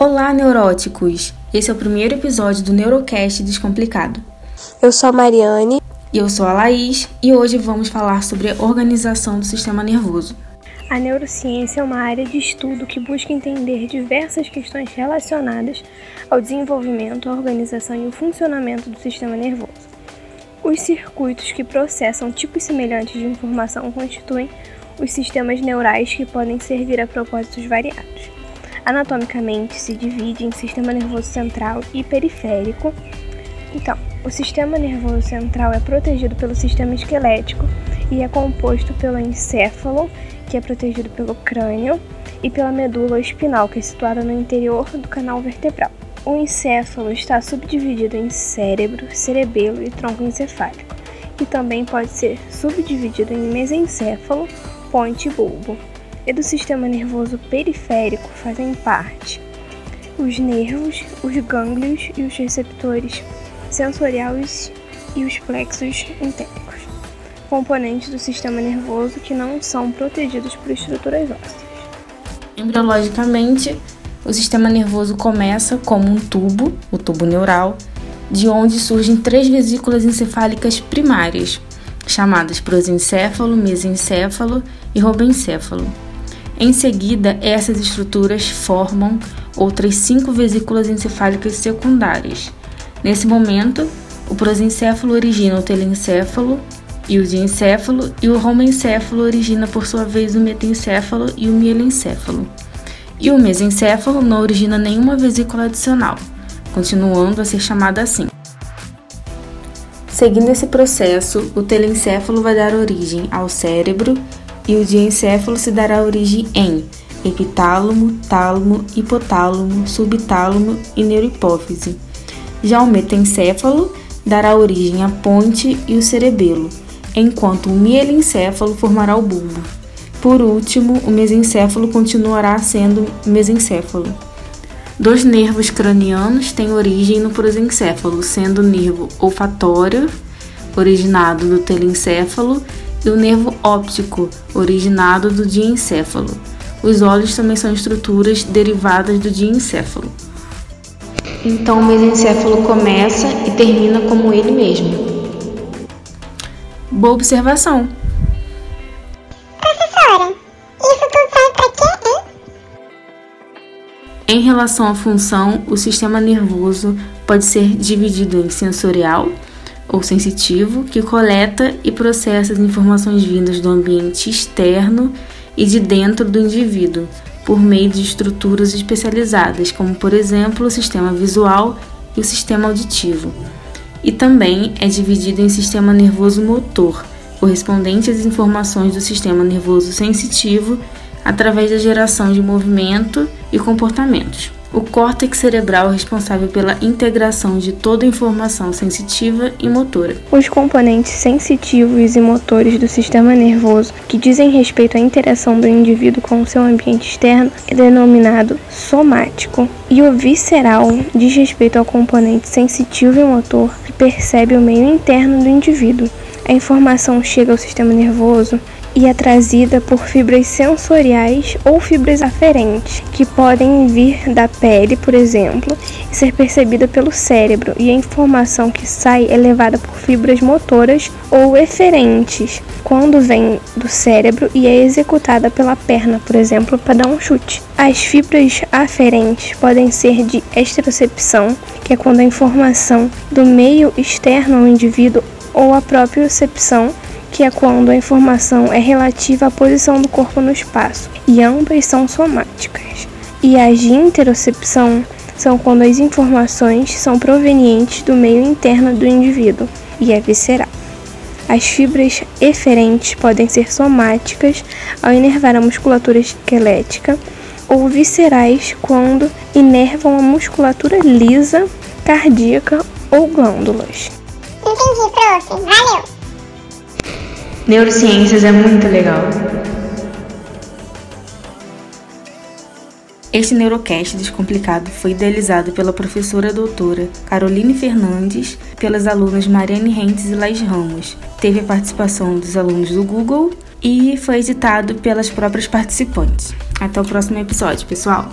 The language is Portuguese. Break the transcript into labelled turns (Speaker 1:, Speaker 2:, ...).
Speaker 1: Olá, neuróticos! Esse é o primeiro episódio do Neurocast Descomplicado.
Speaker 2: Eu sou a Mariane.
Speaker 1: E eu sou a Laís, e hoje vamos falar sobre a organização do sistema nervoso.
Speaker 3: A neurociência é uma área de estudo que busca entender diversas questões relacionadas ao desenvolvimento, à organização e ao funcionamento do sistema nervoso. Os circuitos que processam tipos semelhantes de informação constituem os sistemas neurais que podem servir a propósitos variados. Anatomicamente, se divide em sistema nervoso central e periférico. Então, o sistema nervoso central é protegido pelo sistema esquelético e é composto pelo encéfalo, que é protegido pelo crânio, e pela medula espinal, que é situada no interior do canal vertebral. O encéfalo está subdividido em cérebro, cerebelo e tronco encefálico, e também pode ser subdividido em mesencéfalo, ponte e bulbo e do sistema nervoso periférico fazem parte os nervos, os gânglios e os receptores sensoriais e os plexos entéricos, componentes do sistema nervoso que não são protegidos por estruturas ósseas.
Speaker 1: Embriologicamente, o sistema nervoso começa como um tubo, o tubo neural, de onde surgem três vesículas encefálicas primárias, chamadas prosencéfalo, mesencéfalo e robencéfalo. Em seguida, essas estruturas formam outras cinco vesículas encefálicas secundárias. Nesse momento, o prosencéfalo origina o telencéfalo e o diencéfalo, e o romencéfalo origina por sua vez o metencéfalo e o mielencéfalo. E o mesencéfalo não origina nenhuma vesícula adicional, continuando a ser chamada assim. Seguindo esse processo, o telencéfalo vai dar origem ao cérebro e o diencéfalo se dará origem em epitálamo, tálamo, hipotálamo, subtálamo e neurohipófise. Já o metencéfalo dará origem à ponte e o cerebelo, enquanto o mielencéfalo formará o bulbo. Por último, o mesencéfalo continuará sendo mesencéfalo. Dois nervos cranianos têm origem no prosencéfalo, sendo o nervo olfatório, originado do telencéfalo, e o nervo óptico, originado do diencéfalo. Os olhos também são estruturas derivadas do diencéfalo. Então, o mesencéfalo começa e termina como ele mesmo. Boa observação!
Speaker 4: Professora, isso tudo serve para quê, hein?
Speaker 1: Em relação à função, o sistema nervoso pode ser dividido em sensorial, ou sensitivo que coleta e processa as informações vindas do ambiente externo e de dentro do indivíduo, por meio de estruturas especializadas, como por exemplo o sistema visual e o sistema auditivo. E também é dividido em sistema nervoso motor, correspondente às informações do sistema nervoso sensitivo através da geração de movimento e comportamentos. O córtex cerebral responsável pela integração de toda a informação sensitiva e motora.
Speaker 3: Os componentes sensitivos e motores do sistema nervoso que dizem respeito à interação do indivíduo com o seu ambiente externo é denominado somático, e o visceral diz respeito ao componente sensitivo e motor que percebe o meio interno do indivíduo. A informação chega ao sistema nervoso e é trazida por fibras sensoriais ou fibras aferentes, que podem vir da pele, por exemplo, e ser percebida pelo cérebro, e a informação que sai é levada por fibras motoras ou eferentes, quando vem do cérebro e é executada pela perna, por exemplo, para dar um chute. As fibras aferentes podem ser de exterocepção, que é quando a informação do meio externo ao indivíduo ou a propriocepção que é quando a informação é relativa à posição do corpo no espaço, e ambas são somáticas. E as de interocepção são quando as informações são provenientes do meio interno do indivíduo, e é visceral. As fibras eferentes podem ser somáticas ao inervar a musculatura esquelética ou viscerais quando inervam a musculatura lisa, cardíaca ou glândulas.
Speaker 4: Entendi, prof. Valeu!
Speaker 1: Neurociências é muito legal. Este Neurocast Descomplicado foi idealizado pela professora doutora Caroline Fernandes pelas alunas Mariane Rentes e Laís Ramos. Teve a participação dos alunos do Google e foi editado pelas próprias participantes. Até o próximo episódio, pessoal!